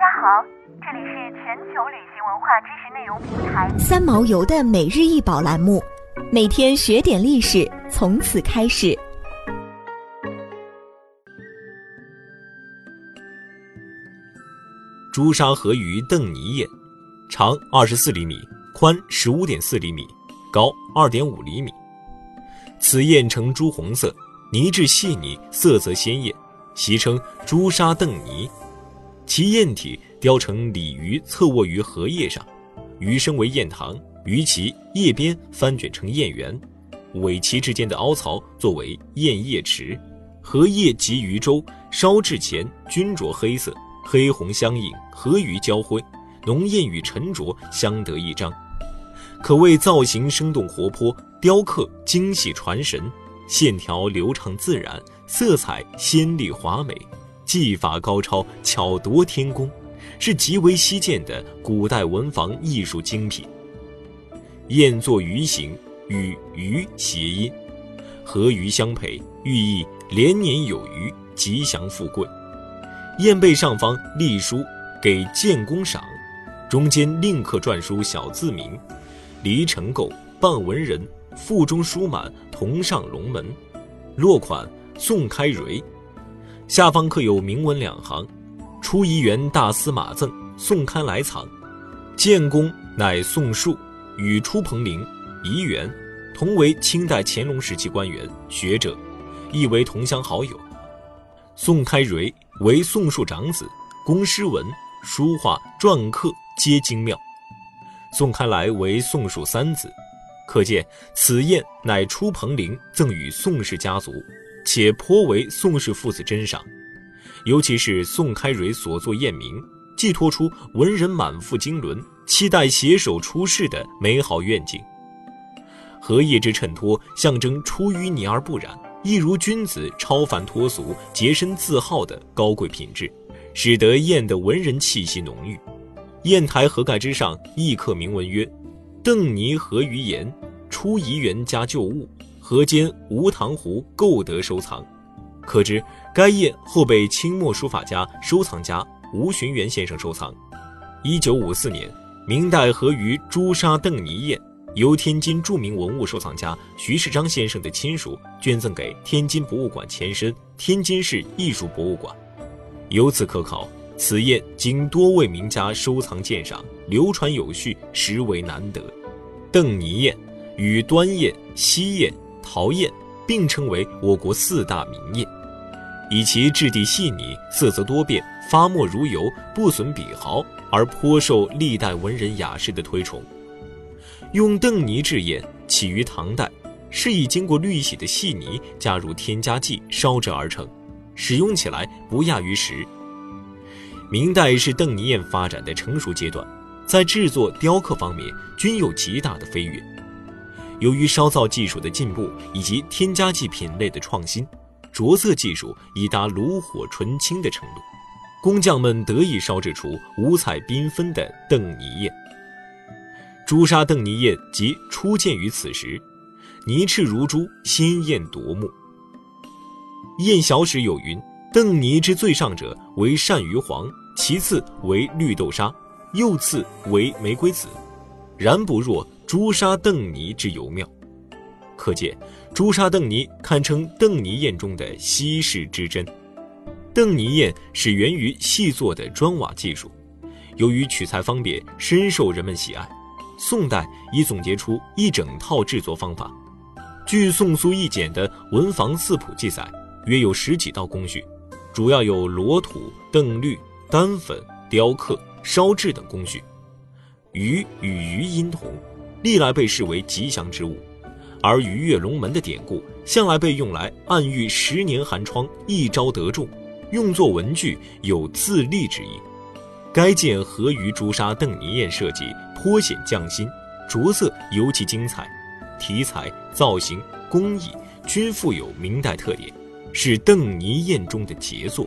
家好，这里是全球旅行文化知识内容平台三毛游的每日一宝栏目，每天学点历史，从此开始。朱砂河鱼邓泥宴，长二十四厘米，宽十五点四厘米，高二点五厘米。此砚呈朱红色，泥质细腻，色泽鲜艳，习称朱砂邓泥。其燕体雕成鲤鱼侧卧于荷叶上，鱼身为燕塘，鱼鳍叶边翻卷成燕圆，尾鳍之间的凹槽作为燕叶池。荷叶及鱼舟烧制前均着黑色，黑红相映，和鱼交辉，浓艳与沉着相得益彰，可谓造型生动活泼，雕刻精细传神，线条流畅自然，色彩鲜丽华美。技法高超，巧夺天工，是极为稀见的古代文房艺术精品。燕作鱼形，与鱼谐音，和鱼相配，寓意连年有余，吉祥富贵。燕背上方隶书“给建功赏”，中间另刻篆书小字名：“离城构，半文人，腹中书满同上龙门。”落款宋开蕊。下方刻有铭文两行：“初仪园大司马赠，宋开来藏。建功乃宋树，与初彭陵、仪元同为清代乾隆时期官员学者，亦为同乡好友。宋开蕊为宋树长子，工诗文、书画、篆刻皆精妙。宋开来为宋树三子，可见此砚乃初彭陵赠与宋氏家族。”且颇为宋氏父子珍赏，尤其是宋开蕊所作谚名，寄托出文人满腹经纶、期待携手出世的美好愿景。荷叶之衬托，象征出淤泥而不染，一如君子超凡脱俗、洁身自好的高贵品质，使得砚的文人气息浓郁。砚台盒盖之上亦刻铭文曰：“邓泥合于言，出遗元家旧物。”河间吴塘湖购得收藏，可知该砚后被清末书法家、收藏家吴寻元先生收藏。一九五四年，明代河鱼朱砂邓泥砚由天津著名文物收藏家徐世章先生的亲属捐赠给天津博物馆前身天津市艺术博物馆。由此可考，此砚经多位名家收藏鉴赏，流传有序，实为难得。邓泥砚与端砚、西砚。陶砚并称为我国四大名砚，以其质地细腻、色泽多变、发墨如油、不损笔毫，而颇受历代文人雅士的推崇。用邓泥制砚起于唐代，是以经过滤洗的细泥加入添加剂烧制而成，使用起来不亚于石。明代是邓泥砚发展的成熟阶段，在制作、雕刻方面均有极大的飞跃。由于烧造技术的进步以及添加剂品类的创新，着色技术已达炉火纯青的程度，工匠们得以烧制出五彩缤纷的邓泥砚。朱砂邓泥砚即初见于此时，泥赤如朱，鲜艳夺目。砚小史有云：“邓泥之最上者为鳝鱼黄，其次为绿豆沙，又次为玫瑰紫，然不若。”朱砂邓泥之尤妙，可见朱砂邓泥堪称邓泥砚中的稀世之珍。邓泥砚始源于细作的砖瓦技术，由于取材方便，深受人们喜爱。宋代已总结出一整套制作方法。据《宋苏易简》的《文房四谱》记载，约有十几道工序，主要有裸土、邓绿、丹粉、雕刻、烧制等工序。鱼与鱼音同。历来被视为吉祥之物，而鱼跃龙门的典故向来被用来暗喻十年寒窗一朝得中，用作文具有自立之意。该件河鱼朱砂邓泥砚设计颇显匠心，着色尤其精彩，题材、造型、工艺均富有明代特点，是邓尼砚中的杰作。